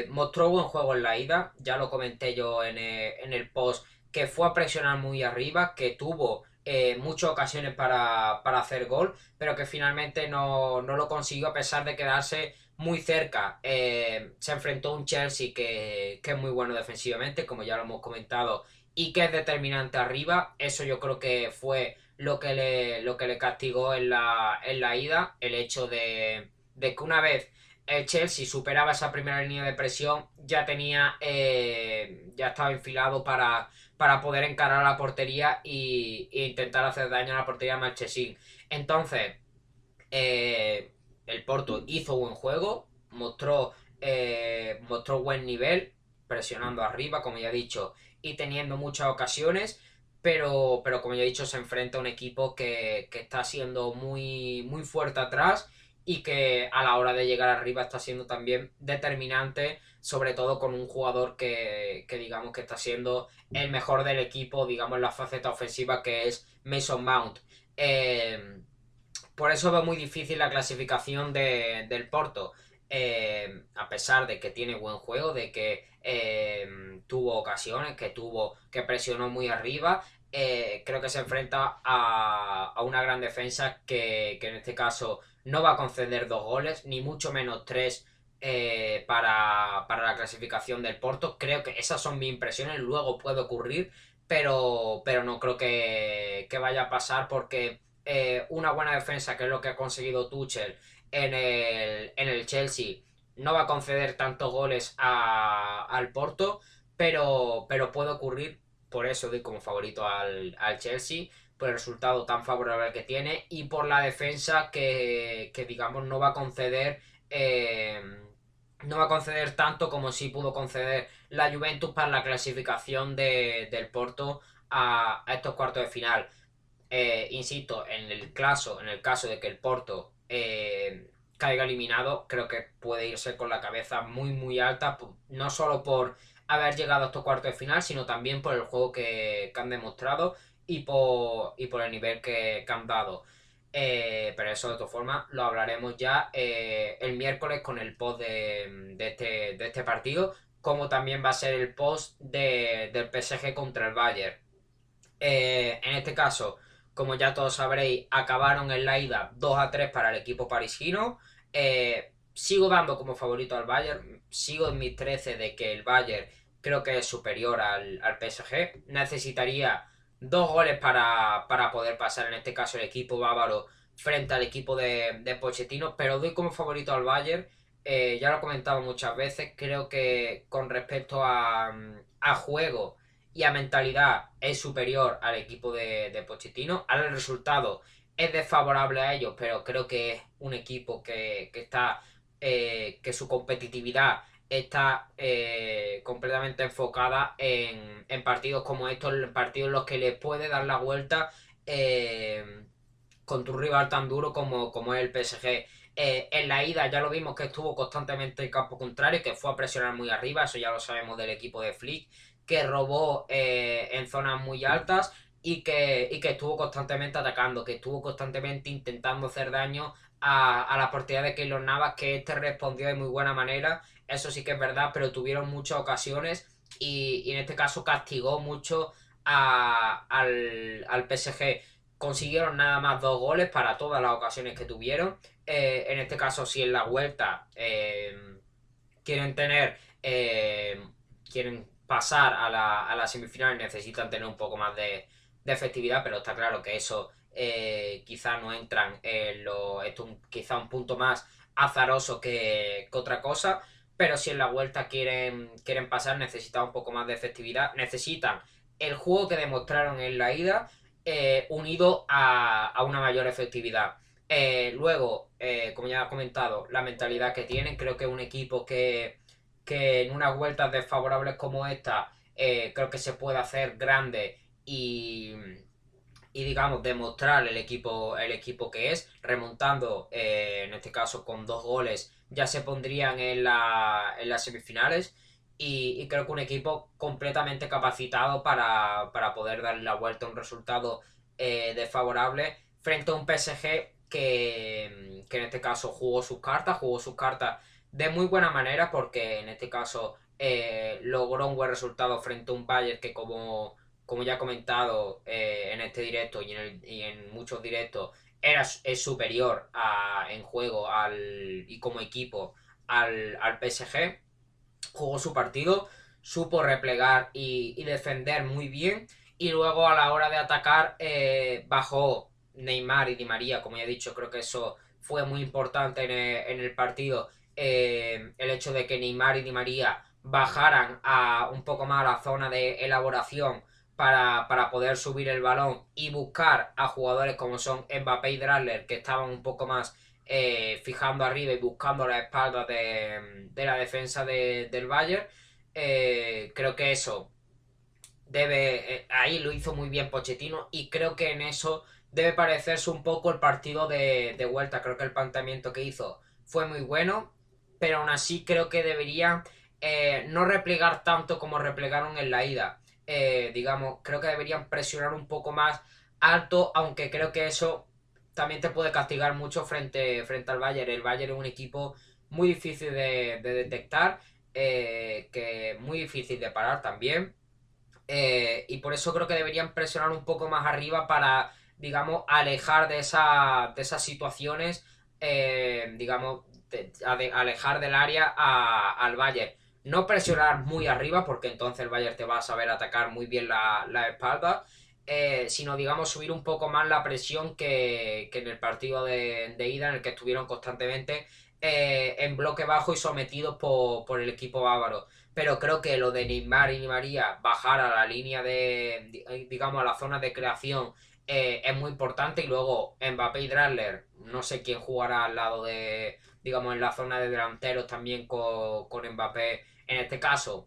mostró buen juego en la ida, ya lo comenté yo en en el post, que fue a presionar muy arriba, que tuvo eh, muchas ocasiones para, hacer gol, pero que finalmente no, lo consiguió a pesar de quedarse muy cerca. Eh, se enfrentó a un Chelsea que, es muy bueno defensivamente, como ya lo hemos comentado, y que es determinante arriba. Eso yo creo que fue lo que le, lo que le castigó en la, en la ida, el hecho de, que una vez el Chelsea superaba esa primera línea de presión, ya tenía, eh, ya estaba enfilado para para poder encarar a la portería e, intentar hacer daño a la portería de Marchesín. Entonces, eh, el Porto hizo buen juego, mostró, eh, mostró buen nivel, presionando arriba, como ya he dicho, y teniendo muchas ocasiones. Pero, pero como ya he dicho, se enfrenta a un equipo que, que está siendo muy, muy fuerte atrás y que a la hora de llegar arriba está siendo también determinante, sobre todo con un jugador que, digamos que está siendo el mejor del equipo, digamos en la faceta ofensiva que es Mason Mount. Eh, por eso veo muy difícil la clasificación del Porto. eh, a pesar de que tiene buen juego, de que eh, tuvo ocasiones, que tuvo, que presionó muy arriba, eh, creo que se enfrenta a, una gran defensa que, en este caso no va a conceder dos goles, ni mucho menos tres para, la clasificación del Porto. Creo que esas son mis impresiones, luego puede ocurrir, pero, pero no creo que, que vaya a pasar porque una buena defensa, que es lo que ha conseguido Tuchel, en el, en el Chelsea no va a conceder tantos goles al Porto, pero, pero puede ocurrir, por eso doy como favorito al, Chelsea, por el resultado tan favorable que tiene y por la defensa que, digamos, no va a conceder. Eh, no va a conceder tanto como si pudo conceder la Juventus para la clasificación del Porto a, estos cuartos de final. Eh, insisto, en el caso, en el caso de que el Porto eh, caiga eliminado, creo que puede irse con la cabeza muy muy alta, no solo por haber llegado a estos cuartos de final, sino también por el juego que, han demostrado y por, y por el nivel que, han dado. Eh, pero eso de todas formas lo hablaremos ya eh, el miércoles con el post de, este, de, este, partido, como también va a ser el post de, del PSG contra el Bayern. en este caso, como ya todos sabréis, acabaron en la ida 2 a 3 para el equipo parisino. Eh, sigo dando como favorito al Bayern. Sigo en mis 13 de que el Bayern creo que es superior al, PSG. Necesitaría dos goles para, poder pasar, en este caso, el equipo bávaro frente al equipo de, de Pochettino. Pero doy como favorito al Bayern. Eh, ya lo he comentado muchas veces. Creo que con respecto a, a juego y a mentalidad es superior al equipo de, de Pochettino. Ahora el resultado es desfavorable a ellos, pero creo que es un equipo que, está, eh, que su competitividad está eh, completamente enfocada en, partidos como estos, partidos en los que le puede dar la vuelta eh, contra un rival tan duro como, como es el PSG. en la ida ya lo vimos que estuvo constantemente en campo contrario, que fue a presionar muy arriba, eso ya lo sabemos del equipo de Flick que robó eh, en zonas muy altas y que, que estuvo constantemente atacando, que estuvo constantemente intentando hacer daño a, a la portería de Keylor Navas, que este respondió de muy buena manera, eso sí que es verdad, pero tuvieron muchas ocasiones y, en este caso castigó mucho al, PSG. Consiguieron nada más dos goles para todas las ocasiones que tuvieron. Eh, en este caso, si en la vuelta eh, quieren tener, quieren pasar a la, a la semifinal necesitan tener un poco más de, efectividad, pero está claro que eso eh, quizá no entran en lo, esto un, quizá un punto más azaroso que, otra cosa, pero si en la vuelta quieren, quieren pasar necesitan un poco más de efectividad, necesitan el juego que demostraron en la ida eh, unido a, una mayor efectividad. Eh, luego, como ya he comentado, la mentalidad que tienen, creo que es un equipo que que en unas vueltas desfavorables como esta eh, creo que se puede hacer grande y, y digamos demostrar el equipo el equipo que es remontando eh, en este caso con dos goles ya se pondrían en, la, en las semifinales. Y, creo que un equipo completamente capacitado para, poder darle la vuelta a un resultado eh, desfavorable frente a un PSG que, que en este caso jugó sus cartas jugó sus cartas de muy buena manera porque en este caso eh, logró un buen resultado frente a un Bayern que como, como ya he comentado eh, en este directo y en, en muchos directos era, es superior a, en juego al, y como equipo al, al PSG. Jugó su partido, supo replegar y, defender muy bien y luego a la hora de atacar eh, bajó Neymar y Di María, como ya he dicho, creo que eso fue muy importante en en el partido eh, el hecho de que Neymar y Di María bajaran a un poco más a la zona de elaboración para, poder subir el balón y buscar a jugadores como son Mbappé y Drasler que estaban un poco más eh, fijando arriba y buscando la espalda de, la defensa del Bayern. Eh, creo que eso debe. ahí lo hizo muy bien Pochettino y creo que en eso debe parecerse un poco el partido de, de vuelta. Creo que el planteamiento que hizo fue muy bueno pero aún así creo que deberían eh, no replegar tanto como replegaron en la ida. Eh, digamos, creo que deberían presionar un poco más alto, aunque creo que eso también te puede castigar mucho frente, frente al Bayern. El Bayern es un equipo muy difícil de, detectar, eh, que muy difícil de parar también. Y por eso creo que deberían presionar un poco más arriba para, digamos, alejar de, esa, de esas situaciones, digamos, alejar del área al Bayern. No presionar muy arriba, porque entonces el Bayern te va a saber atacar muy bien la, espalda. sino digamos subir un poco más la presión que, en el partido de, ida en el que estuvieron constantemente eh, en bloque bajo y sometidos por, el equipo bávaro. Pero creo que lo de Neymar y María bajar a la línea de, digamos, a la zona de creación eh, es muy importante. Y luego Mbappé y Drasler, no sé quién jugará al lado de, digamos, en la zona de delanteros también con, con Mbappé en este caso.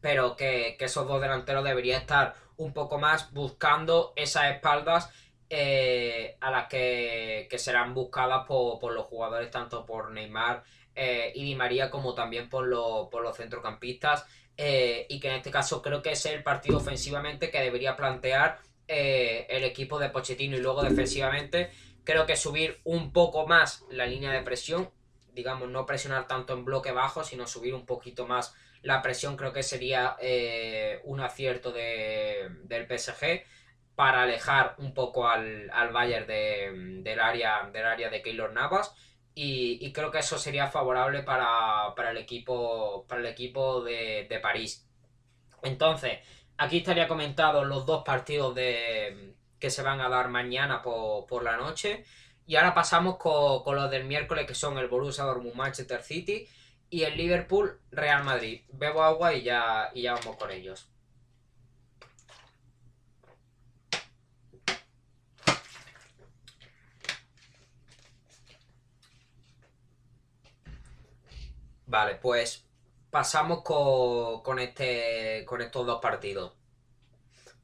Pero que, que esos dos delanteros deberían estar un poco más buscando esas espaldas eh, a las que, serán buscadas por, los jugadores, tanto por Neymar eh, y Di María, como también por, por los centrocampistas. Eh, y que en este caso creo que es el partido ofensivamente que debería plantear el equipo de Pochettino y luego defensivamente creo que subir un poco más la línea de presión, digamos, no presionar tanto en bloque bajo, sino subir un poquito más la presión, creo que sería un acierto del PSG para alejar un poco al, al Bayern del, área, del área de Keylor Navas. Y, creo que eso sería favorable para, el equipo, para el equipo de, París. Entonces, aquí estaría comentado los dos partidos de, que se van a dar mañana por, la noche. Y ahora pasamos con, los del miércoles, que son el Borussia Dortmund Manchester City y el Liverpool Real Madrid. Bebo agua y ya, y ya vamos con ellos. Vale, pues pasamos con, este, con estos dos partidos.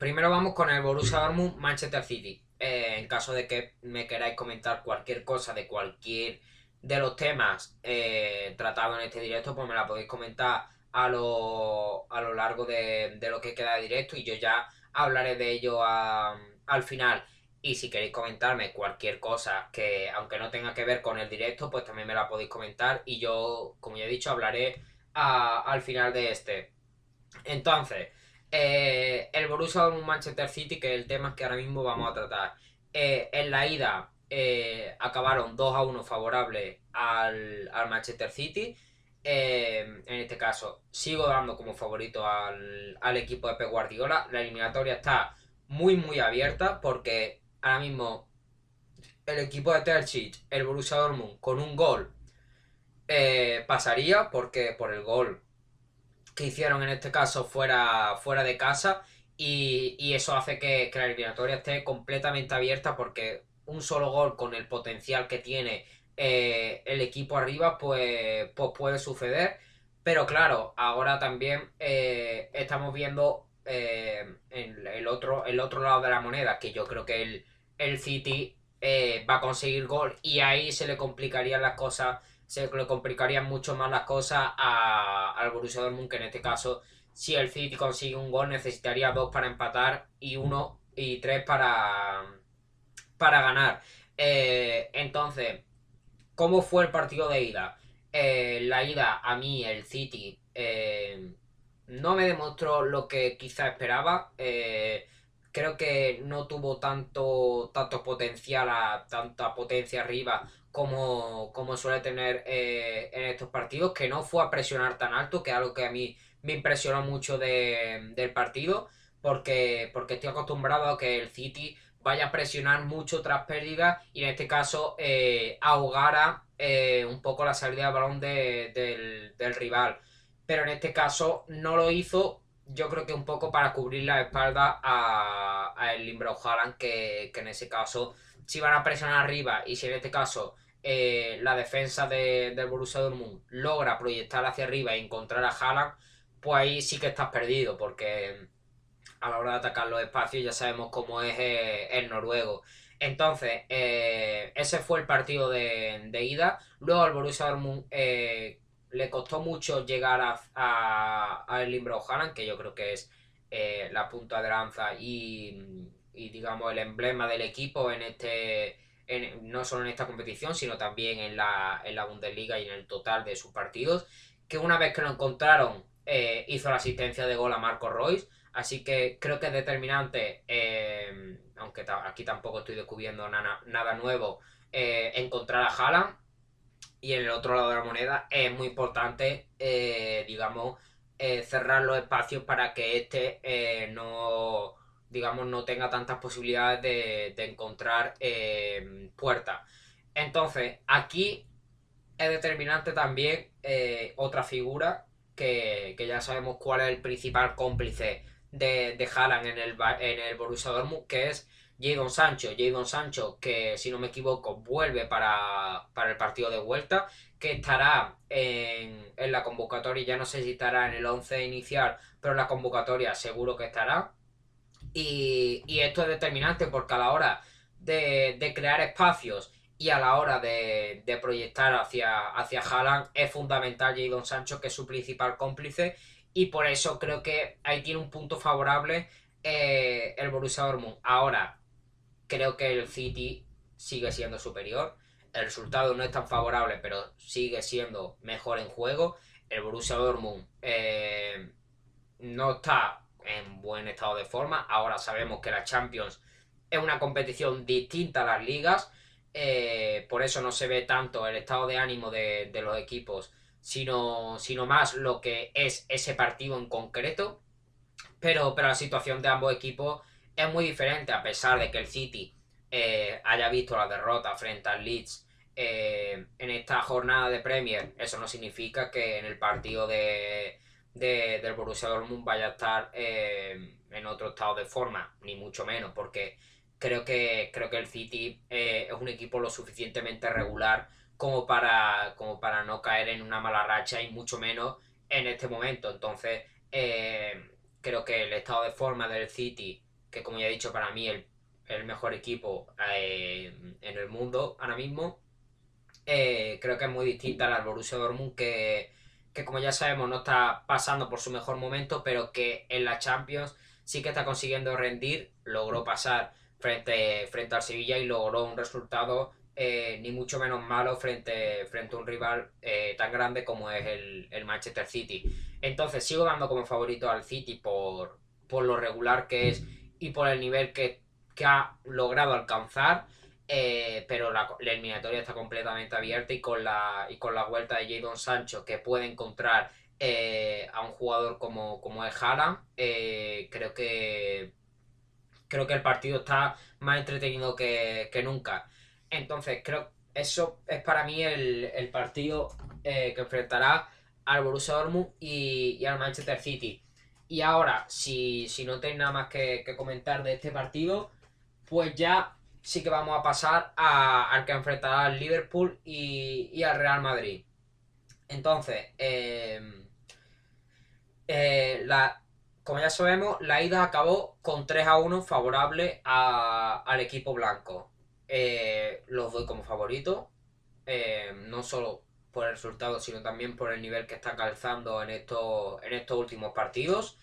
Primero vamos con el Borussia Dortmund Manchester City. Eh, en caso de que me queráis comentar cualquier cosa de cualquier de los temas eh, tratados en este directo, pues me la podéis comentar a lo, a lo largo de, lo que queda de directo y yo ya hablaré de ello al final. Y si queréis comentarme cualquier cosa que, aunque no tenga que ver con el directo, pues también me la podéis comentar. Y yo, como ya he dicho, hablaré al final de este. Entonces, eh, el Borussia Dortmund Manchester City, que es el tema que ahora mismo vamos a tratar. Eh, en la ida eh, acabaron 2 a 1 favorable al, Manchester City. en este caso, sigo dando como favorito al, al equipo de Pep Guardiola. La eliminatoria está muy, muy abierta porque ahora mismo el equipo de Terzic, el Borussia Dortmund, con un gol pasaría porque por el gol que hicieron en este caso fuera, fuera de casa y, eso hace que, la eliminatoria esté completamente abierta porque un solo gol con el potencial que tiene eh, el equipo arriba pues, pues, puede suceder. Pero claro ahora también eh, estamos viendo en el otro, el otro lado de la moneda que yo creo que el, el City eh, va a conseguir gol y ahí se le complicarían las cosas, se le complicarían mucho más las cosas al Borussia Dortmund que en este caso si el City consigue un gol necesitaría dos para empatar y uno y tres para, para ganar. Eh, entonces, ¿cómo fue el partido de ida? Eh, la ida a mí, el City, no me demostró lo que quizá esperaba creo que no tuvo tanto, tanto potencial, a, tanta potencia arriba como, como suele tener eh, en estos partidos, que no fue a presionar tan alto, que es algo que a mí me impresionó mucho del partido, porque, porque estoy acostumbrado a que el City vaya a presionar mucho tras pérdida y en este caso eh, ahogara eh, un poco la salida de balón del, del rival. Pero en este caso no lo hizo yo creo que un poco para cubrir la espalda a, el Limbro Haaland, que, en ese caso, si van a presionar arriba y si en este caso eh, la defensa de, del Borussia Dortmund logra proyectar hacia arriba y encontrar a Haaland, pues ahí sí que estás perdido, porque a la hora de atacar los espacios ya sabemos cómo es eh, el noruego. Entonces, eh, ese fue el partido de, ida. Luego el Borussia Dortmund le costó mucho llegar a, a, a Limbro que yo creo que es la punta de lanza y, digamos el emblema del equipo en este no solo en esta competición, sino también en la, en la Bundesliga y en el total de sus partidos, que una vez que lo encontraron eh, hizo la asistencia de gol a Marco Royce, así que creo que es determinante, eh, aunque aquí tampoco estoy descubriendo nada, nada nuevo, eh, encontrar a Haaland. Y en el otro lado de la moneda es muy importante, digamos, cerrar los espacios para que este no digamos, no tenga tantas posibilidades de, encontrar eh, puertas. Entonces, aquí es determinante también eh, otra figura que, ya sabemos cuál es el principal cómplice de, de Haaland en el, en el Borussia Dortmund, que es Jadon Sancho. Jadon Sancho, que si no me equivoco, vuelve para, el partido de vuelta, que estará en, en la convocatoria, ya no sé si estará en el 11 inicial, pero en la convocatoria seguro que estará. Y, esto es determinante porque a la hora de, crear espacios y a la hora de, proyectar hacia, hacia Haaland es fundamental Jadon Sancho, que es su principal cómplice. Y por eso creo que ahí tiene un punto favorable eh, el Borussia Dortmund. Ahora, creo que el City sigue siendo superior. El resultado no es tan favorable, pero sigue siendo mejor en juego. El Borussia Dortmund eh, no está en buen estado de forma. Ahora sabemos que la Champions es una competición distinta a las ligas. Eh, por eso no se ve tanto el estado de ánimo de, los equipos, sino, sino, más lo que es ese partido en concreto. Pero, pero la situación de ambos equipos es muy diferente, a pesar de que el City eh, haya visto la derrota frente al Leeds eh, en esta jornada de Premier. Eso no significa que en el partido de, de, del Borussia Dortmund vaya a estar eh, en otro estado de forma, ni mucho menos, porque creo que, creo que el City eh, es un equipo lo suficientemente regular como para, como para no caer en una mala racha y mucho menos en este momento. Entonces, eh, creo que el estado de forma del City, que como ya he dicho, para mí el, el mejor equipo en el mundo ahora mismo, creo que es muy distinta al Borussia Dortmund que que como ya sabemos no está pasando por su mejor momento, pero que en la Champions sí que está consiguiendo rendir, logró pasar frente, frente al Sevilla y logró un resultado eh, ni mucho menos malo frente, frente a un rival eh, tan grande como es el, Manchester City. Entonces sigo dando como favorito al City por, por lo regular que es y por el nivel que, que ha logrado alcanzar. Eh, pero la, eliminatoria está completamente abierta y con la, y con la vuelta de Jadon Sancho que puede encontrar eh, a un jugador como, como es Haaland, eh, creo que creo que el partido está más entretenido que, nunca. Entonces, creo eso es para mí el, partido que enfrentará al Borussia Dortmund y, al Manchester City. Y ahora, si, no tenéis nada más que, que comentar de este partido, pues ya sí que vamos a pasar al que enfrentará al Liverpool y, al Real Madrid. Entonces, em, eh, como ya sabemos, la ida acabó con 3 a 1 favorable al equipo blanco. Eh, los doy como favorito, em, no solo por el resultado, sino también por el nivel que está calzando en estos últimos partidos.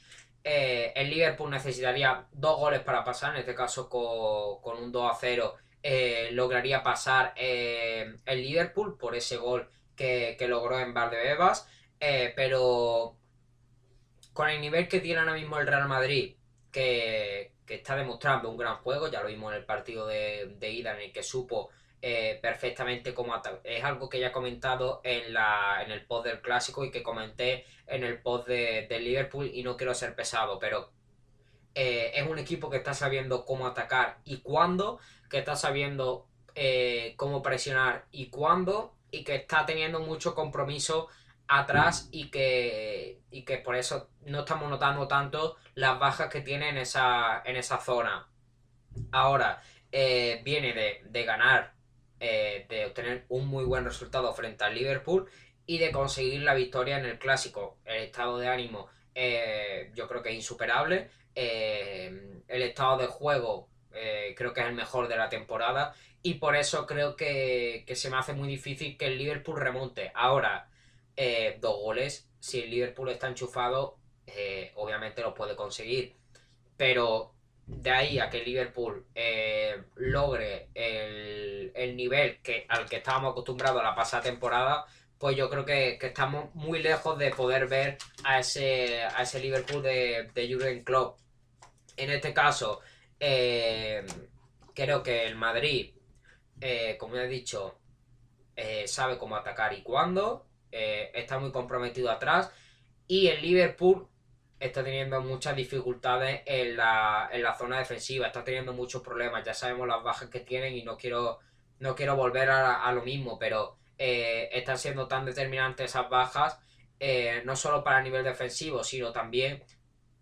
Eh, el Liverpool necesitaría dos goles para pasar, en este caso con, un 2 a 0 eh, lograría pasar eh, el Liverpool por ese gol que, logró en Valdebebas, pero con el nivel que tiene ahora mismo el Real Madrid, que, está demostrando un gran juego, ya lo vimos en el partido de, de ida en el que supo eh, perfectamente como Es algo que ya he comentado en, la, en el post del clásico y que comenté en el post de, Liverpool y no quiero ser pesado, pero eh, es un equipo que está sabiendo cómo atacar y cuándo, que está sabiendo eh, cómo presionar y cuándo, y que está teniendo mucho compromiso atrás y que, y que por eso no estamos notando tanto las bajas que tiene en esa, en esa zona. Ahora, viene de, de ganar eh, de obtener un muy buen resultado frente al Liverpool y de conseguir la victoria en el clásico. El estado de ánimo eh, yo creo que es insuperable. Eh, el estado de juego creo que es el mejor de la temporada y por eso creo que, se me hace muy difícil que el Liverpool remonte. Ahora, dos goles, si el Liverpool está enchufado, obviamente lo puede conseguir. Pero de ahí a que Liverpool eh, logre el, el, nivel que, al que estábamos acostumbrados la pasada temporada, pues yo creo que, estamos muy lejos de poder ver a ese, a ese Liverpool de, de Jurgen Klopp. En este caso, eh, creo que el Madrid, eh, como he dicho, sabe cómo atacar y cuándo, está muy comprometido atrás, y el Liverpool está teniendo muchas dificultades en la, en la zona defensiva, está teniendo muchos problemas, ya sabemos las bajas que tienen y no quiero, no quiero volver a, lo mismo, pero eh, están siendo tan determinantes esas bajas, eh, no solo para el nivel defensivo, sino también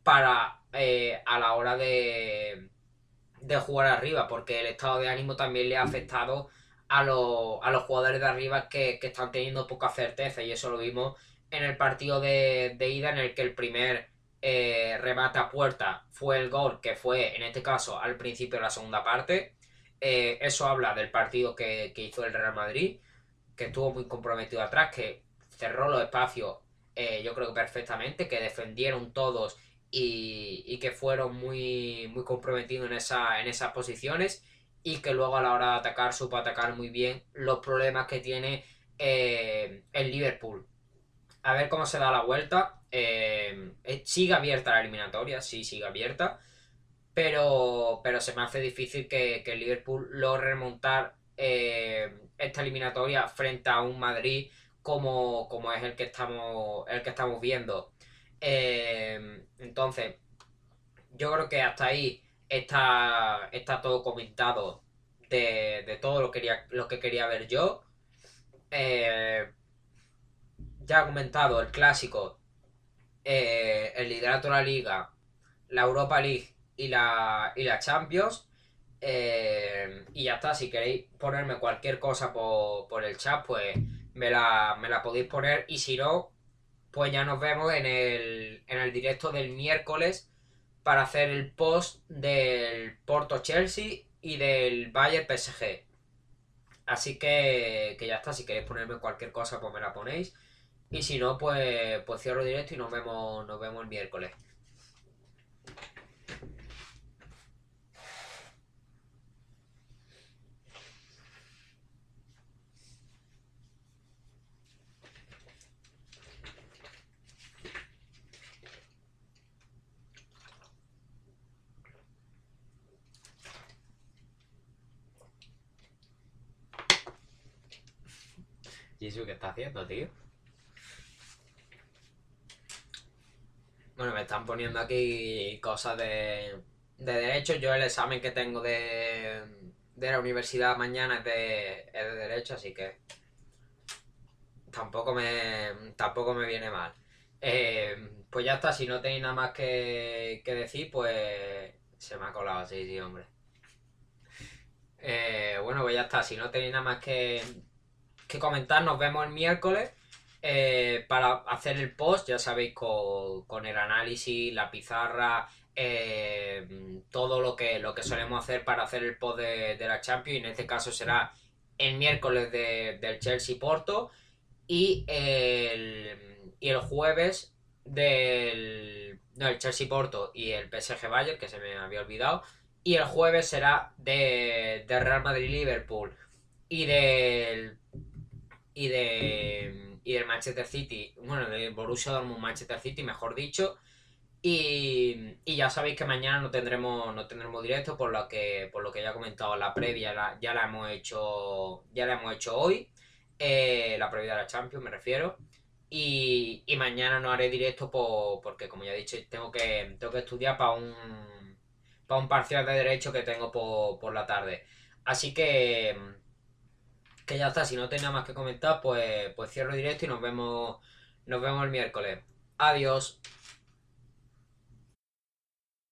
para eh, a la hora de, de jugar arriba, porque el estado de ánimo también le ha afectado a, a los jugadores de arriba que, están teniendo poca certeza y eso lo vimos en el partido de, de ida en el que el primer eh, remata a puerta fue el gol que fue en este caso al principio de la segunda parte. Eh, eso habla del partido que, hizo el Real Madrid, que estuvo muy comprometido atrás, que cerró los espacios eh, yo creo que perfectamente, que defendieron todos y, que fueron muy, muy comprometidos en, esa, en esas posiciones y que luego a la hora de atacar supo atacar muy bien los problemas que tiene el Liverpool. A ver cómo se da la vuelta. Eh, eh, sigue abierta la eliminatoria, sí, sigue abierta. Pero, pero se me hace difícil que, el Liverpool logre remontar eh, esta eliminatoria frente a un Madrid como, como es el que estamos, el que estamos viendo. entonces, yo creo que hasta ahí está, está todo comentado de, todo lo, quería, lo que quería ver yo. ya he comentado el clásico eh, el liderato de la liga, la Europa League y la, y la Champions. Eh, y ya está, si queréis ponerme cualquier cosa por, el chat, pues me la, me la, podéis poner. Y si no, pues ya nos vemos en el, en el directo del miércoles para hacer el post del Porto Chelsea y del Bayern PSG. Así que, que ya está, si queréis ponerme cualquier cosa, pues me la ponéis. Y si no, pues, pues cierro directo y nos vemos, nos vemos el miércoles. ¿Y eso qué está haciendo, tío? Bueno, me están poniendo aquí cosas de, de derecho. Yo el examen que tengo de, de la universidad mañana es de, de derecho, así que tampoco me, tampoco me viene mal. Eh, pues ya está, si no tenéis nada más que, que decir, pues se me ha colado así, sí, hombre. Eh, bueno, pues ya está, si no tenéis nada más que, que comentar, nos vemos el miércoles. Eh, para hacer el post, ya sabéis, con, el análisis, la pizarra, eh, todo lo que, lo que solemos hacer para hacer el post de, la Champions. En este caso será el miércoles del Chelsea Porto y el, y el jueves del no, el Chelsea Porto y el PSG Bayern, que se me había olvidado. Y el jueves será de, de Real Madrid Liverpool y del y de y del Manchester City, bueno, del Borussia Dortmund Manchester City, mejor dicho. Y, ya sabéis que mañana no tendremos no tendremos directo por lo que por lo que ya he comentado la previa ya la hemos hecho ya la hemos hecho hoy eh, la previa de la Champions me refiero y, mañana no haré directo porque como ya he dicho tengo que tengo que estudiar para un para un parcial de derecho que tengo por, por la tarde así que que ya está, si no tenía más que comentar, pues, pues cierro directo y nos vemos, nos vemos el miércoles. Adiós.